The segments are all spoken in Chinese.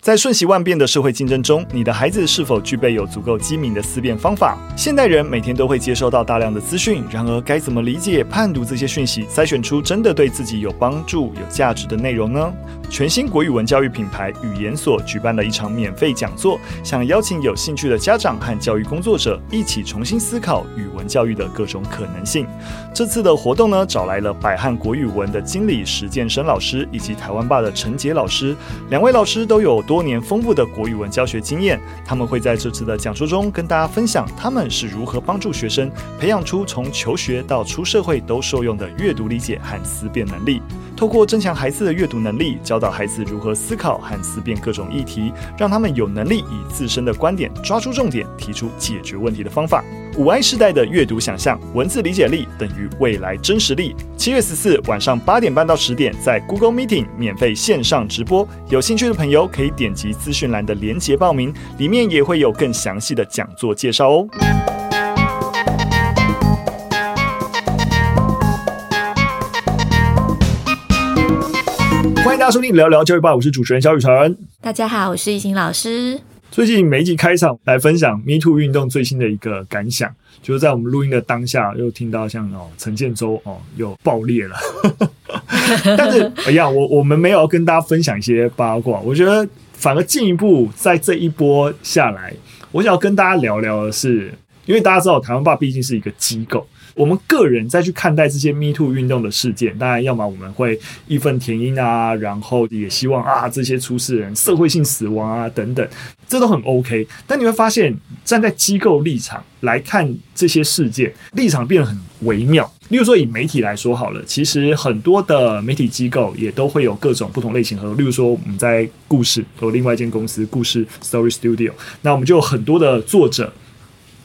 在瞬息万变的社会竞争中，你的孩子是否具备有足够机敏的思辨方法？现代人每天都会接收到大量的资讯，然而该怎么理解、判读这些讯息，筛选出真的对自己有帮助、有价值的内容呢？全新国语文教育品牌语言所举办了一场免费讲座，想邀请有兴趣的家长和教育工作者一起重新思考语文教育的各种可能性。这次的活动呢，找来了百汉国语文的经理石建生老师以及台湾吧的陈杰老师，两位老师都有多年丰富的国语文教学经验，他们会在这次的讲座中跟大家分享他们是如何帮助学生培养出从求学到出社会都受用的阅读理解和思辨能力。透过增强孩子的阅读能力，教导孩子如何思考和思辨各种议题，让他们有能力以自身的观点抓住重点，提出解决问题的方法。五 I 世代的阅读想象、文字理解力等于未来真实力。七月十四晚上八点半到十点，在 Google Meeting 免费线上直播，有兴趣的朋友可以点击资讯栏的链接报名，里面也会有更详细的讲座介绍哦。欢迎大家收听聊聊教育吧，我是主持人小雨辰。大家好，我是懿心老师。最近每一集开场来分享 Me Too 运动最新的一个感想，就是在我们录音的当下，又听到像哦陈建州哦又爆裂了。但是 哎呀，我我们没有跟大家分享一些八卦，我觉得反而进一步在这一波下来，我想要跟大家聊聊的是，因为大家知道台湾爸毕竟是一个机构。我们个人再去看待这些 Me Too 运动的事件，当然，要么我们会义愤填膺啊，然后也希望啊这些出事人社会性死亡啊等等，这都很 OK。但你会发现，站在机构立场来看这些事件，立场变得很微妙。例如说，以媒体来说好了，其实很多的媒体机构也都会有各种不同类型合作。例如说，我们在故事有另外一间公司，故事 Story Studio，那我们就有很多的作者。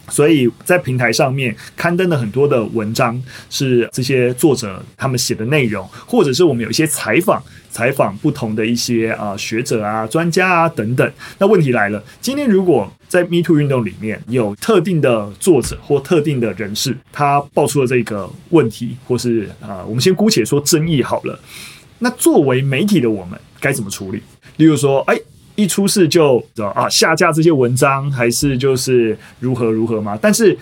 所以在平台上面刊登了很多的文章，是这些作者他们写的内容，或者是我们有一些采访，采访不同的一些啊、学者啊、专家啊等等。那问题来了，今天如果在 Me Too 运动里面有特定的作者或特定的人士，他爆出了这个问题，或是啊、我们先姑且说争议好了。那作为媒体的我们该怎么处理？例如说，哎。一出事就啊下架这些文章，还是就是如何如何吗？但是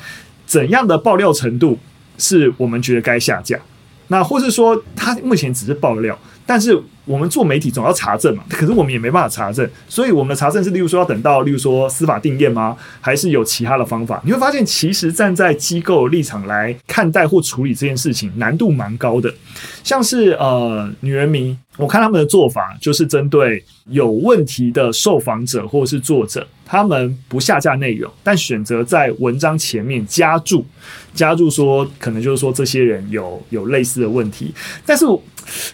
怎样的爆料程度是我们觉得该下架？那或是说他目前只是爆料，但是我们做媒体总要查证嘛？可是我们也没办法查证，所以我们的查证是，例如说要等到例如说司法定验吗？还是有其他的方法？你会发现，其实站在机构立场来看待或处理这件事情，难度蛮高的。像是呃女人迷，我看他们的做法就是针对有问题的受访者或是作者，他们不下架内容，但选择在文章前面加注，加注说可能就是说这些人有有类似的问题，但是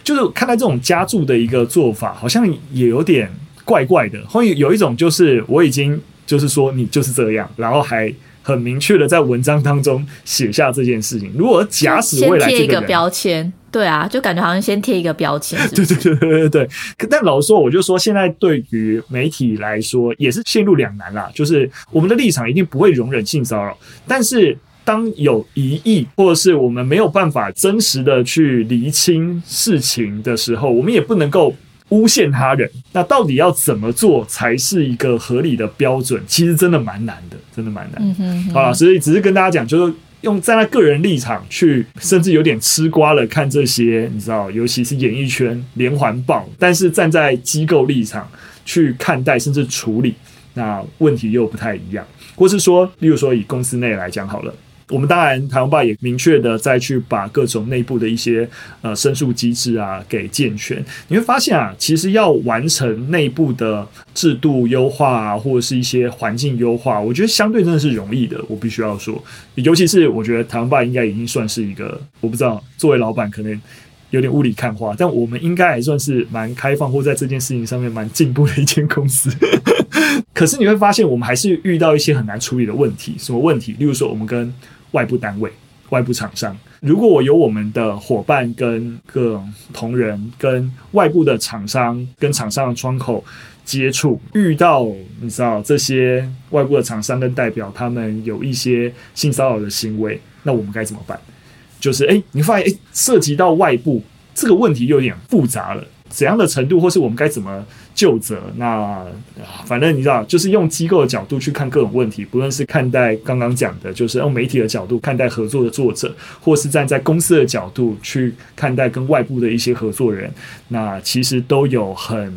就是看待这种加注的一个做法，好像也有点怪怪的。会有一种就是我已经就是说你就是这样，然后还。很明确的在文章当中写下这件事情。如果假使未来这个人，先贴一个标签，对啊，就感觉好像先贴一个标签。对对对对对对。但老实说，我就说现在对于媒体来说也是陷入两难啦。就是我们的立场一定不会容忍性骚扰，但是当有疑义或者是我们没有办法真实的去厘清事情的时候，我们也不能够。诬陷他人，那到底要怎么做才是一个合理的标准？其实真的蛮难的，真的蛮难的。嗯哼哼。好了，所以只是跟大家讲，就是用站在个人立场去，甚至有点吃瓜了看这些，你知道，尤其是演艺圈连环爆，但是站在机构立场去看待甚至处理，那问题又不太一样。或是说，例如说以公司内来讲好了。我们当然，台湾霸也明确的再去把各种内部的一些呃申诉机制啊给健全。你会发现啊，其实要完成内部的制度优化啊，或者是一些环境优化，我觉得相对真的是容易的。我必须要说，尤其是我觉得台湾霸应该已经算是一个，我不知道作为老板可能有点雾里看花，但我们应该还算是蛮开放或在这件事情上面蛮进步的一间公司。可是你会发现，我们还是遇到一些很难处理的问题。什么问题？例如说，我们跟外部单位、外部厂商，如果我有我们的伙伴跟各种同仁，跟外部的厂商、跟厂商的窗口接触，遇到你知道这些外部的厂商跟代表，他们有一些性骚扰的行为，那我们该怎么办？就是诶，你发现诶，涉及到外部这个问题又有点复杂了，怎样的程度，或是我们该怎么？就责。那反正你知道，就是用机构的角度去看各种问题，不论是看待刚刚讲的，就是用媒体的角度看待合作的作者，或是站在公司的角度去看待跟外部的一些合作人，那其实都有很。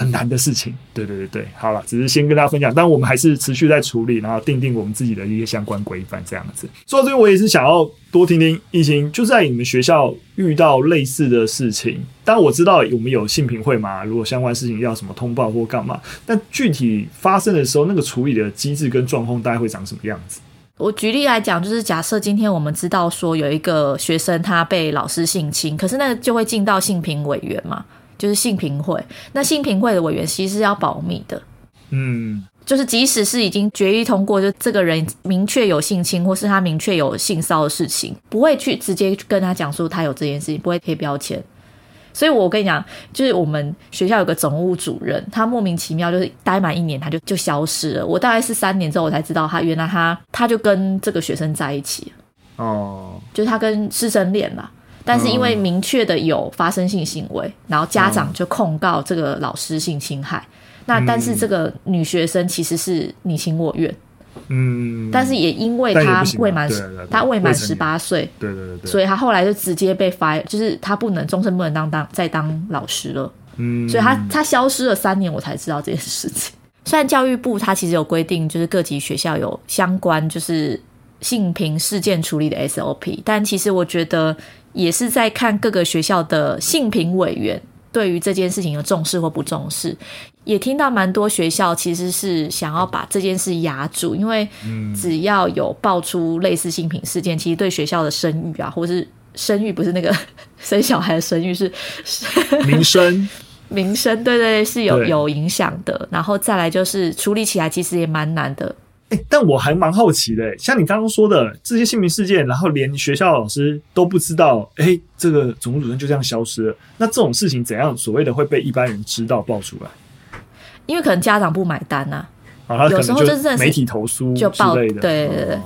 很难的事情，对对对对，好了，只是先跟大家分享，但我们还是持续在处理，然后定定我们自己的一些相关规范，这样子。说到这边，我也是想要多听听懿心，就在你们学校遇到类似的事情，当然我知道我们有性评会嘛，如果相关事情要什么通报或干嘛，但具体发生的时候，那个处理的机制跟状况大概会长什么样子？我举例来讲，就是假设今天我们知道说有一个学生他被老师性侵，可是那就会进到性评委员嘛。就是性平会，那性平会的委员其实是要保密的，嗯，就是即使是已经决议通过，就这个人明确有性侵，或是他明确有性骚的事情，不会去直接跟他讲说他有这件事情，不会贴标签。所以我跟你讲，就是我们学校有个总务主任，他莫名其妙就是待满一年，他就就消失了。我大概是三年之后我才知道，他原来他他就跟这个学生在一起，哦，就是他跟师生恋嘛。但是因为明确的有发生性行为，然后家长就控告这个老师性侵害。那但是这个女学生其实是你情我愿，嗯，但是也因为她未满，她未满十八岁，对对对，所以她后来就直接被 fire，就是她不能终身不能当当再当老师了，嗯，所以她她消失了三年，我才知道这件事情。虽然教育部它其实有规定，就是各级学校有相关就是性平事件处理的 SOP，但其实我觉得。也是在看各个学校的性平委员对于这件事情的重视或不重视，也听到蛮多学校其实是想要把这件事压住，因为只要有爆出类似性平事件，其实对学校的声誉啊，或是声誉不是那个 生小孩的声誉，是 名声，名声，对对，是有有影响的。然后再来就是处理起来其实也蛮难的。欸、但我还蛮好奇的、欸，像你刚刚说的这些姓名事件，然后连学校老师都不知道，哎、欸，这个总务主任就这样消失了。那这种事情怎样所谓的会被一般人知道爆出来？因为可能家长不买单呐、啊，啊，有时候就是媒体投诉就爆的，对对对。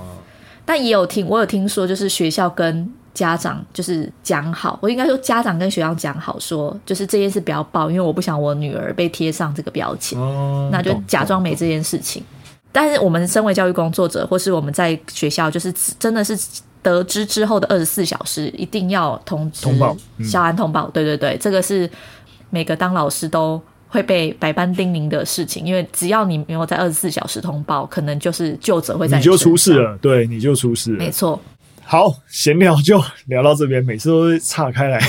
但也有听，我有听说，就是学校跟家长就是讲好，我应该说家长跟学校讲好，说就是这件事不要报，因为我不想我女儿被贴上这个标签、哦，那就假装没这件事情。但是我们身为教育工作者，或是我们在学校，就是真的是得知之后的二十四小时，一定要通知、通报、校安通报。对对对，这个是每个当老师都会被百般叮咛的事情，因为只要你没有在二十四小时通报，可能就是究责会在你，你就出事了。对，你就出事了。没错。好，闲聊就聊到这边，每次都会岔开来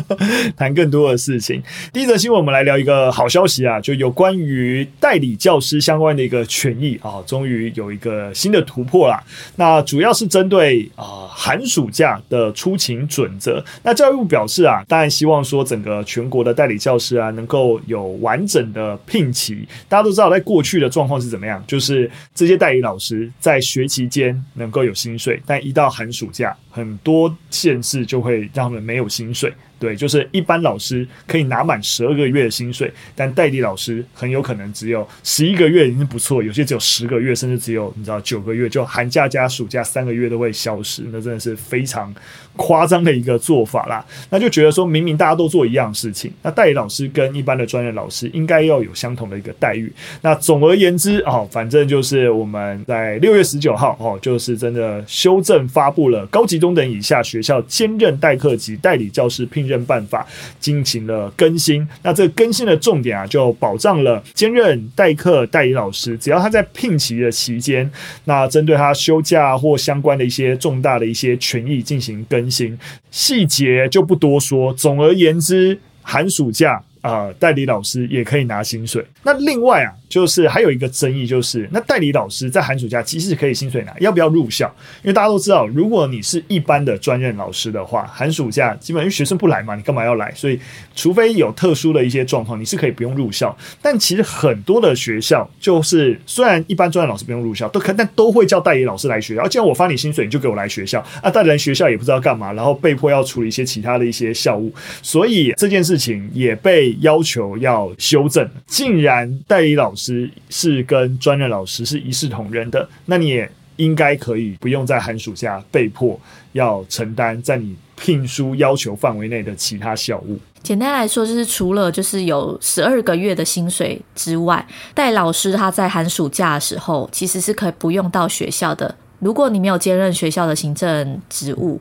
谈更多的事情。第一则新闻，我们来聊一个好消息啊，就有关于代理教师相关的一个权益啊，终于有一个新的突破啦。那主要是针对啊寒暑假的出勤准则。那教育部表示啊，当然希望说整个全国的代理教师啊，能够有完整的聘期。大家都知道，在过去的状况是怎么样，就是这些代理老师在学期间能够有薪水，但一到寒暑暑假很多县市就会让他们没有薪水。对，就是一般老师可以拿满十二个月的薪水，但代理老师很有可能只有十一个月已经不错，有些只有十个月，甚至只有你知道九个月，就寒假加暑假三个月都会消失，那真的是非常夸张的一个做法啦。那就觉得说明明大家都做一样事情，那代理老师跟一般的专业老师应该要有相同的一个待遇。那总而言之哦，反正就是我们在六月十九号哦，就是真的修正发布了高级中等以下学校兼任代课及代理教师聘任。办法进行了更新，那这个更新的重点啊，就保障了兼任代课代理老师，只要他在聘期的期间，那针对他休假或相关的一些重大的一些权益进行更新，细节就不多说。总而言之，寒暑假啊、代理老师也可以拿薪水。那另外啊。就是还有一个争议，就是那代理老师在寒暑假其实可以薪水拿，要不要入校？因为大家都知道，如果你是一般的专任老师的话，寒暑假基本上因为学生不来嘛，你干嘛要来？所以除非有特殊的一些状况，你是可以不用入校。但其实很多的学校就是虽然一般专任老师不用入校，都可但都会叫代理老师来学校。既然我发你薪水，你就给我来学校啊！代理人学校也不知道干嘛，然后被迫要处理一些其他的一些校务，所以这件事情也被要求要修正。竟然代理老师。是是跟专任老师是一视同仁的，那你也应该可以不用在寒暑假被迫要承担在你聘书要求范围内的其他校务。简单来说，就是除了就是有十二个月的薪水之外，代老师他在寒暑假的时候其实是可以不用到学校的。如果你没有兼任学校的行政职务，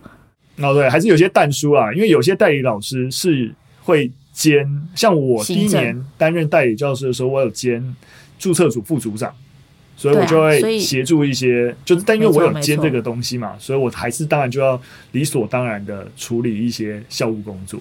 哦对，还是有些淡书啊，因为有些代理老师是会兼，像我第一年担任代理教师的时候，我有兼注册组副组长，所以我就会协助一些，就是但因为我有兼这个东西嘛，所以我还是当然就要理所当然的处理一些校务工作。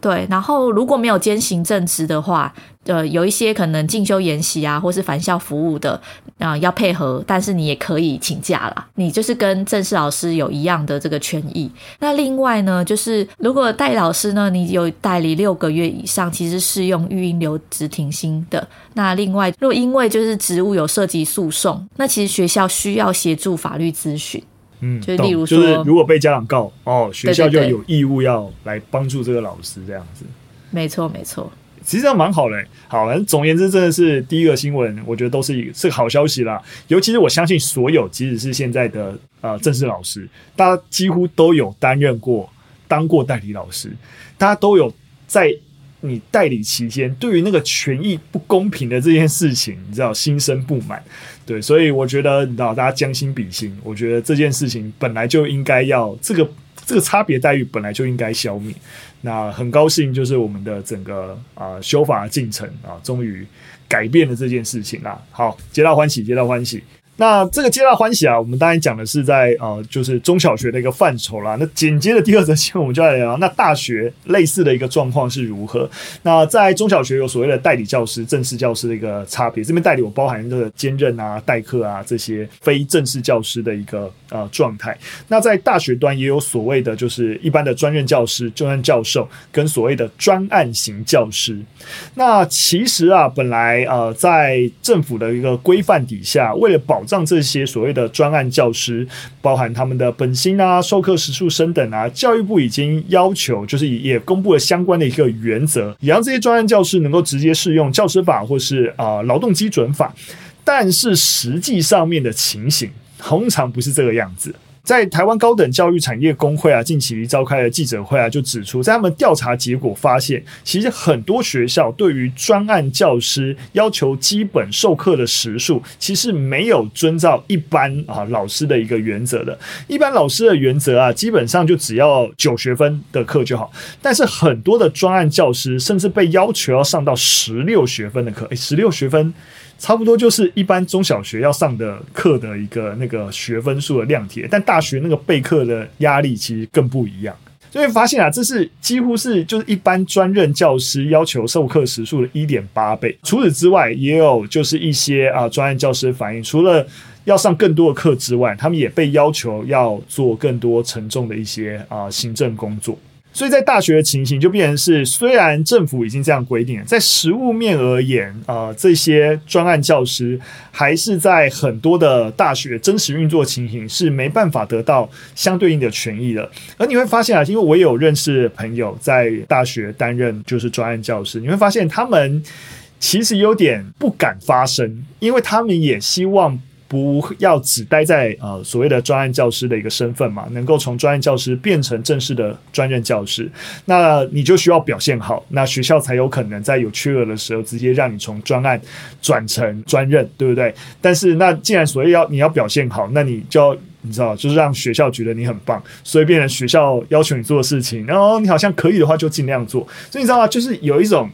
对，然后如果没有兼行政职的话，呃，有一些可能进修研习啊，或是返校服务的啊、要配合，但是你也可以请假啦。你就是跟正式老师有一样的这个权益。那另外呢，就是如果代理老师呢，你有代理六个月以上，其实适用育婴留职停薪的。那另外，若因为就是职务有涉及诉讼，那其实学校需要协助法律咨询。嗯，就例如说，就是如果被家长告哦，学校就有义务要来帮助这个老师这样子。没错，没错，其实这样蛮好的。好，反正总而言之，真的是第一个新闻，我觉得都是一个是个好消息啦。尤其是我相信，所有即使是现在的呃正式老师，大家几乎都有担任过、当过代理老师，大家都有在。你代理期间，对于那个权益不公平的这件事情，你知道心生不满，对，所以我觉得你知道大家将心比心，我觉得这件事情本来就应该要这个这个差别待遇本来就应该消灭。那很高兴，就是我们的整个啊、修法进程啊，终于改变了这件事情啦。好，皆大欢喜，皆大欢喜。那这个皆大欢喜啊，我们当然讲的是在呃，就是中小学的一个范畴啦。那紧接着第二则新闻，我们就来聊那大学类似的一个状况是如何。那在中小学有所谓的代理教师、正式教师的一个差别。这边代理我包含这个兼任啊、代课啊这些非正式教师的一个呃状态。那在大学端也有所谓的就是一般的专任教师、专任教授跟所谓的专案型教师。那其实啊，本来呃在政府的一个规范底下，为了保让这些所谓的专案教师，包含他们的本薪啊、授课时数升等啊，教育部已经要求，就是也公布了相关的一个原则，也让这些专案教师能够直接适用教师法或是啊劳动基准法。但是实际上面的情形，通常不是这个样子。在台湾高等教育产业工会啊，近期召开的记者会啊，就指出，在他们调查结果发现，其实很多学校对于专案教师要求基本授课的时数，其实没有遵照一般啊老师的一个原则的。一般老师的原则啊，基本上就只要九学分的课就好。但是很多的专案教师，甚至被要求要上到十六学分的课，诶，十六学分。差不多就是一般中小学要上的课的一个那个学分数的量体，但大学那个备课的压力其实更不一样。所以发现啊，这是几乎是就是一般专任教师要求授课时数的一点八倍。除此之外，也有就是一些啊专任教师反映，除了要上更多的课之外，他们也被要求要做更多沉重的一些啊行政工作。所以在大学的情形就变成是，虽然政府已经这样规定了，在实务面而言，呃，这些专案教师还是在很多的大学真实运作情形是没办法得到相对应的权益的。而你会发现啊，因为我有认识朋友在大学担任就是专案教师，你会发现他们其实有点不敢发声，因为他们也希望。不要只待在呃所谓的专案教师的一个身份嘛，能够从专案教师变成正式的专任教师，那你就需要表现好，那学校才有可能在有缺额的时候直接让你从专案转成专任，对不对？但是那既然所谓要你要表现好，那你就要你知道，就是让学校觉得你很棒，所以变成学校要求你做的事情，然后你好像可以的话就尽量做，所以你知道吗？就是有一种。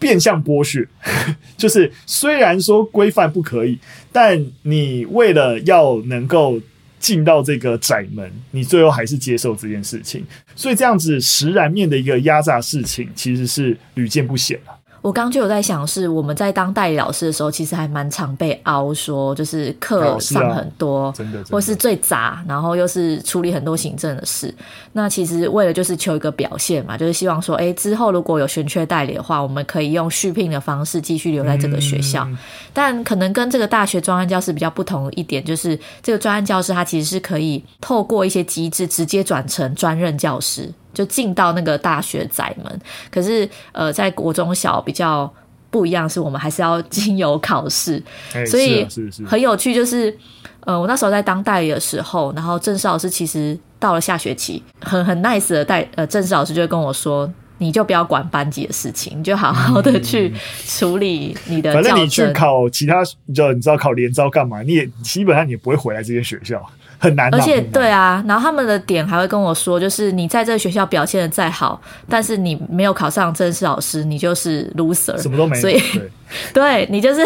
变相剥削，就是虽然说规范不可以，但你为了要能够进到这个窄门，你最后还是接受这件事情，所以这样子实然面的一个压榨事情，其实是屡见不鲜了。我刚就有在想，是我们在当代理老师的时候，其实还蛮常被凹说，就是课上很多，哦啊、真的，或是最杂，然后又是处理很多行政的事。那其实为了就是求一个表现嘛，就是希望说，哎，之后如果有悬缺代理的话，我们可以用续聘的方式继续留在这个学校。嗯、但可能跟这个大学专案教师比较不同一点，就是这个专案教师他其实是可以透过一些机制直接转成专任教师。就进到那个大学宅门，可是呃，在国中小比较不一样，是我们还是要经由考试，欸、所以很有趣。就是呃，我那时候在当代理的时候，然后正式老师其实到了下学期，很很 nice 的代呃正式老师就会跟我说。你就不要管班级的事情，你就好好的去处理你的、嗯。反正你去考其他，你知道你知道考联招干嘛？你也基本上你也不会回来这些学校，很难。而且对啊，然后他们的点还会跟我说，就是你在这个学校表现的再好，但是你没有考上正式老师，你就是 loser，什么都没有。所以对，对你就是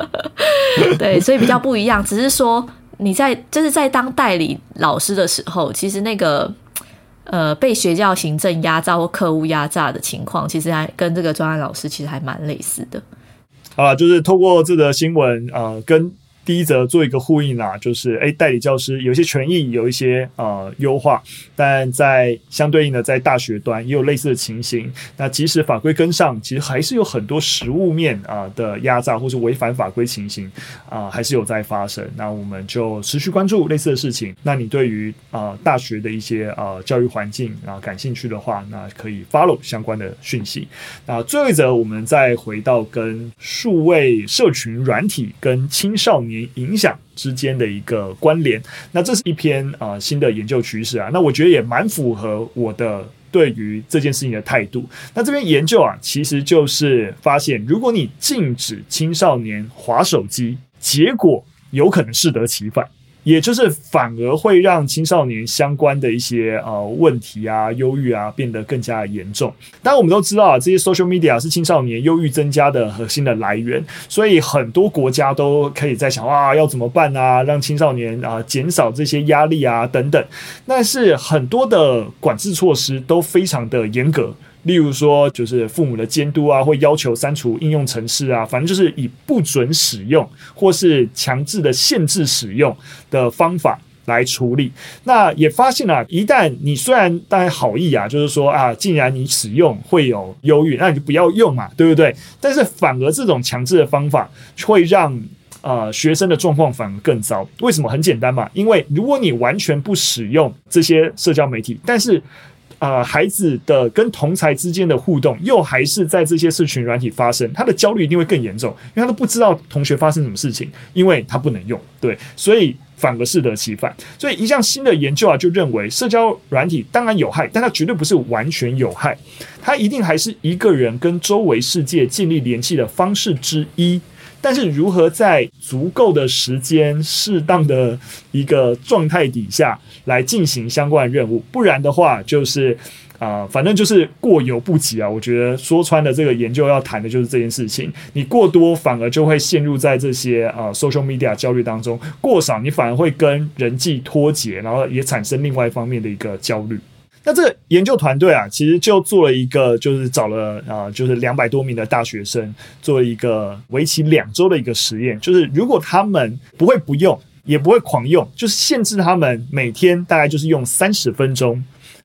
对，所以比较不一样。只是说你在就是在当代理老师的时候，其实那个。呃，被学校行政压榨或客户压榨的情况，其实还跟这个专案老师其实还蛮类似的。啊，就是透过这个新闻，呃，跟。第一则做一个呼应啦，就是哎，代理教师有一些权益有一些呃优化，但在相对应的在大学端也有类似的情形。那即使法规跟上，其实还是有很多实物面啊、的压榨或是违反法规情形啊、还是有在发生。那我们就持续关注类似的事情。那你对于啊、大学的一些啊、呃、教育环境啊、感兴趣的话，那可以 follow 相关的讯息。那最后一则，我们再回到跟数位社群软体跟青少年。影响之间的一个关联，那这是一篇啊、呃、新的研究趋势啊，那我觉得也蛮符合我的对于这件事情的态度。那这篇研究啊，其实就是发现，如果你禁止青少年划手机，结果有可能适得其反。也就是反而会让青少年相关的一些呃问题啊、忧郁啊变得更加严重。当然，我们都知道啊，这些 social media 是青少年忧郁增加的核心的来源，所以很多国家都可以在想啊，要怎么办啊，让青少年啊减少这些压力啊等等。但是很多的管制措施都非常的严格。例如说，就是父母的监督啊，会要求删除应用程式啊，反正就是以不准使用或是强制的限制使用的方法来处理。那也发现啊，一旦你虽然当然好意啊，就是说啊，既然你使用会有忧郁，那你就不要用嘛，对不对？但是反而这种强制的方法会让呃学生的状况反而更糟。为什么？很简单嘛，因为如果你完全不使用这些社交媒体，但是啊、孩子的跟同才之间的互动，又还是在这些社群软体发生，他的焦虑一定会更严重，因为他都不知道同学发生什么事情，因为他不能用，对，所以反而适得其反。所以一项新的研究啊，就认为社交软体当然有害，但它绝对不是完全有害，它一定还是一个人跟周围世界建立联系的方式之一。但是如何在足够的时间、适当的一个状态底下来进行相关任务，不然的话就是啊、反正就是过犹不及啊。我觉得说穿了，这个研究要谈的就是这件事情。你过多反而就会陷入在这些啊、social media 焦虑当中；过少你反而会跟人际脱节，然后也产生另外一方面的一个焦虑。那这个研究团队啊，其实就做了一个，就是找了啊、就是两百多名的大学生，做了一个为期两周的一个实验。就是如果他们不会不用，也不会狂用，就是限制他们每天大概就是用三十分钟。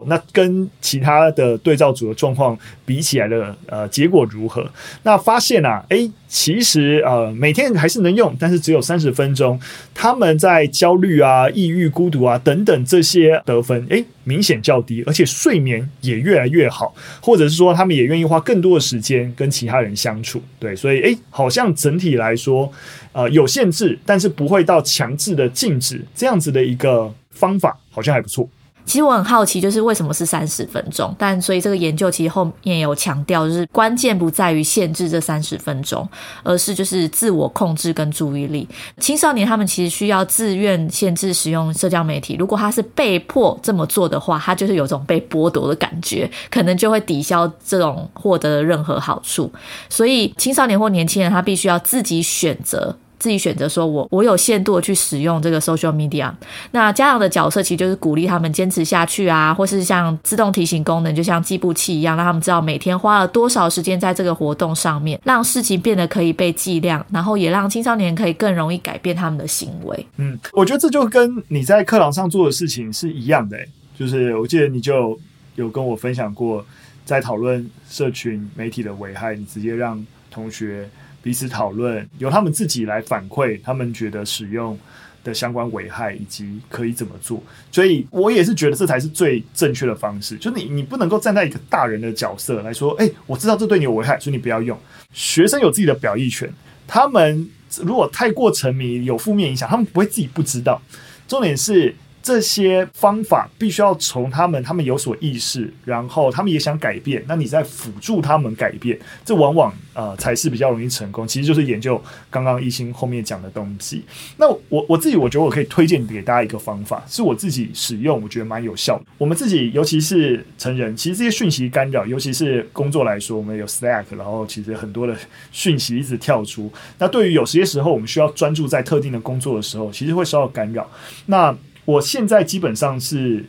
那跟其他的对照组的状况比起来的呃结果如何？那发现啊，诶，其实呃每天还是能用，但是只有三十分钟。他们在焦虑啊、抑郁、孤独啊等等这些得分，诶，明显较低，而且睡眠也越来越好，或者是说他们也愿意花更多的时间跟其他人相处。对，所以诶，好像整体来说，呃有限制，但是不会到强制的禁止这样子的一个方法，好像还不错。其实我很好奇，就是为什么是三十分钟？但所以这个研究其实后面有强调，就是关键不在于限制这三十分钟，而是就是自我控制跟注意力。青少年他们其实需要自愿限制使用社交媒体，如果他是被迫这么做的话，他就是有种被剥夺的感觉，可能就会抵消这种获得的任何好处。所以青少年或年轻人他必须要自己选择。自己选择说我，我有限度的去使用这个 social media。那家长的角色其实就是鼓励他们坚持下去啊，或是像自动提醒功能，就像计步器一样，让他们知道每天花了多少时间在这个活动上面，让事情变得可以被计量，然后也让青少年可以更容易改变他们的行为。嗯，我觉得这就跟你在课堂上做的事情是一样的，就是我记得你就有跟我分享过，在讨论社群媒体的危害，你直接让。同学。彼此讨论，由他们自己来反馈，他们觉得使用的相关危害以及可以怎么做。所以我也是觉得这才是最正确的方式，就你你不能够站在一个大人的角色来说，哎，我知道这对你有危害，所以你不要用。学生有自己的表意权，他们如果太过沉迷，有负面影响，他们不会自己不知道。重点是。这些方法必须要从他们，他们有所意识，然后他们也想改变。那你在辅助他们改变，这往往呃才是比较容易成功。其实就是研究刚刚一心后面讲的东西。那我我自己我觉得我可以推荐给大家一个方法，是我自己使用，我觉得蛮有效。我们自己尤其是成人，其实这些讯息干扰，尤其是工作来说，我们有 Slack，然后其实很多的讯息一直跳出。那对于有些时候我们需要专注在特定的工作的时候，其实会受到干扰。那我现在基本上是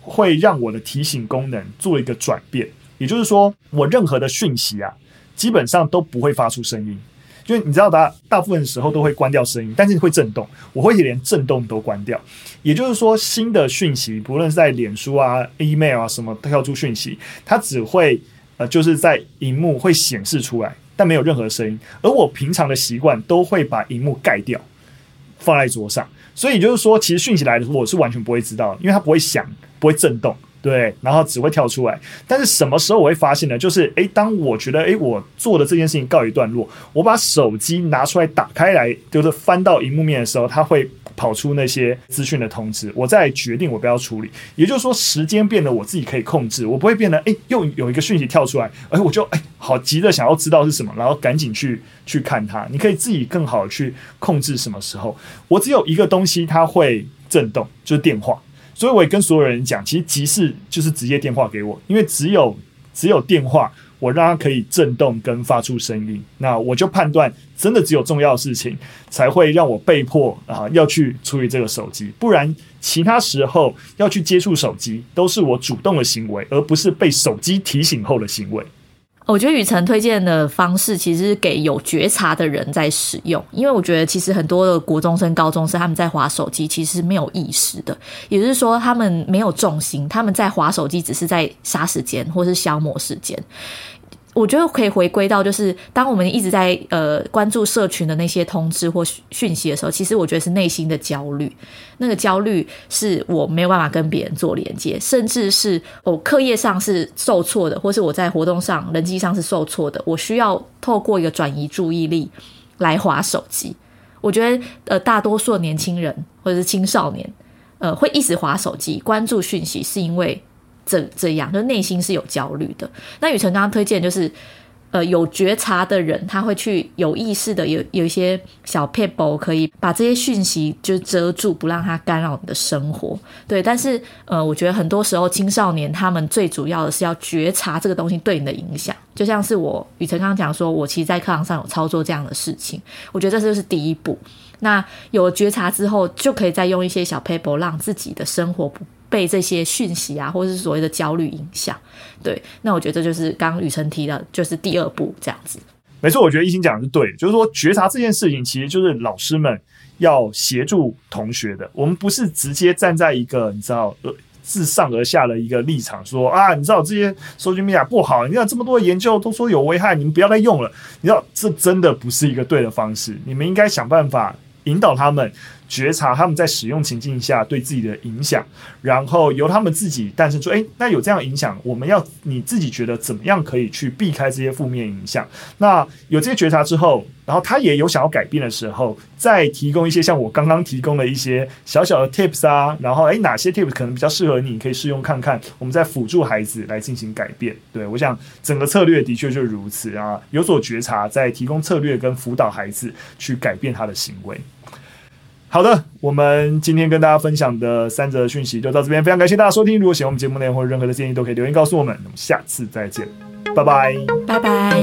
会让我的提醒功能做一个转变，也就是说，我任何的讯息啊，基本上都不会发出声音，因为你知道，大大部分的时候都会关掉声音，但是会震动，我会连震动都关掉。也就是说，新的讯息，不论是在脸书啊、email 啊什么跳出讯息，它只会呃就是在荧幕会显示出来，但没有任何声音。而我平常的习惯都会把荧幕盖掉，放在桌上。所以就是说，其实讯息来的时候，我是完全不会知道，因为它不会响，不会震动，对，然后只会跳出来。但是什么时候我会发现呢？就是诶，当我觉得诶，我做的这件事情告一段落，我把手机拿出来打开来，就是翻到荧幕面的时候，它会。跑出那些资讯的通知，我再决定我不要处理。也就是说，时间变得我自己可以控制，我不会变得哎，又有一个讯息跳出来，哎，我就哎，好急着想要知道是什么，然后赶紧去去看它。你可以自己更好去控制什么时候。我只有一个东西它会震动，就是电话。所以我也跟所有人讲，其实急事就是直接电话给我，因为只有只有电话。我让它可以震动跟发出声音，那我就判断真的只有重要的事情才会让我被迫啊要去处理这个手机，不然其他时候要去接触手机都是我主动的行为，而不是被手机提醒后的行为。我觉得雨辰推荐的方式其实是给有觉察的人在使用，因为我觉得其实很多的国中生、高中生他们在划手机，其实是没有意识的，也就是说他们没有重心，他们在划手机只是在杀时间或是消磨时间。我觉得可以回归到，就是当我们一直在呃关注社群的那些通知或讯息的时候，其实我觉得是内心的焦虑。那个焦虑是我没有办法跟别人做连接，甚至是我课业上是受挫的，或是我在活动上人际上是受挫的，我需要透过一个转移注意力来划手机。我觉得呃大多数年轻人或者是青少年呃会一直划手机关注讯息，是因为。这这样，就内心是有焦虑的。那宇辰刚刚推荐就是，呃，有觉察的人，他会去有意识的有有一些小撇步，可以把这些讯息就遮住，不让它干扰你的生活。对，但是呃，我觉得很多时候青少年他们最主要的是要觉察这个东西对你的影响。就像是我宇辰刚刚讲说，我其实在课堂上有操作这样的事情，我觉得这就是第一步。那有觉察之后，就可以再用一些小 paper，让自己的生活不被这些讯息啊，或者是所谓的焦虑影响。对，那我觉得就是刚刚宇程提的，就是第二步这样子。没错，我觉得一心讲的是对，就是说觉察这件事情，其实就是老师们要协助同学的。我们不是直接站在一个你知道呃自上而下的一个立场说啊，你知道这些 social media 不好，你看这么多研究都说有危害，你们不要再用了。你知道这真的不是一个对的方式，你们应该想办法。引导他们觉察他们在使用情境下对自己的影响，然后由他们自己诞生出，诶，那有这样影响，我们要你自己觉得怎么样可以去避开这些负面影响？那有这些觉察之后，然后他也有想要改变的时候，再提供一些像我刚刚提供的一些小小的 tips 啊，然后诶，哪些 tips 可能比较适合你，可以试用看看，我们再辅助孩子来进行改变。对，我想整个策略的确就是如此啊，有所觉察，再提供策略跟辅导孩子去改变他的行为。好的，我们今天跟大家分享的三则讯息就到这边，非常感谢大家收听。如果喜欢我们节目内容或者任何的建议，都可以留言告诉我们。那么下次再见，拜拜，拜拜。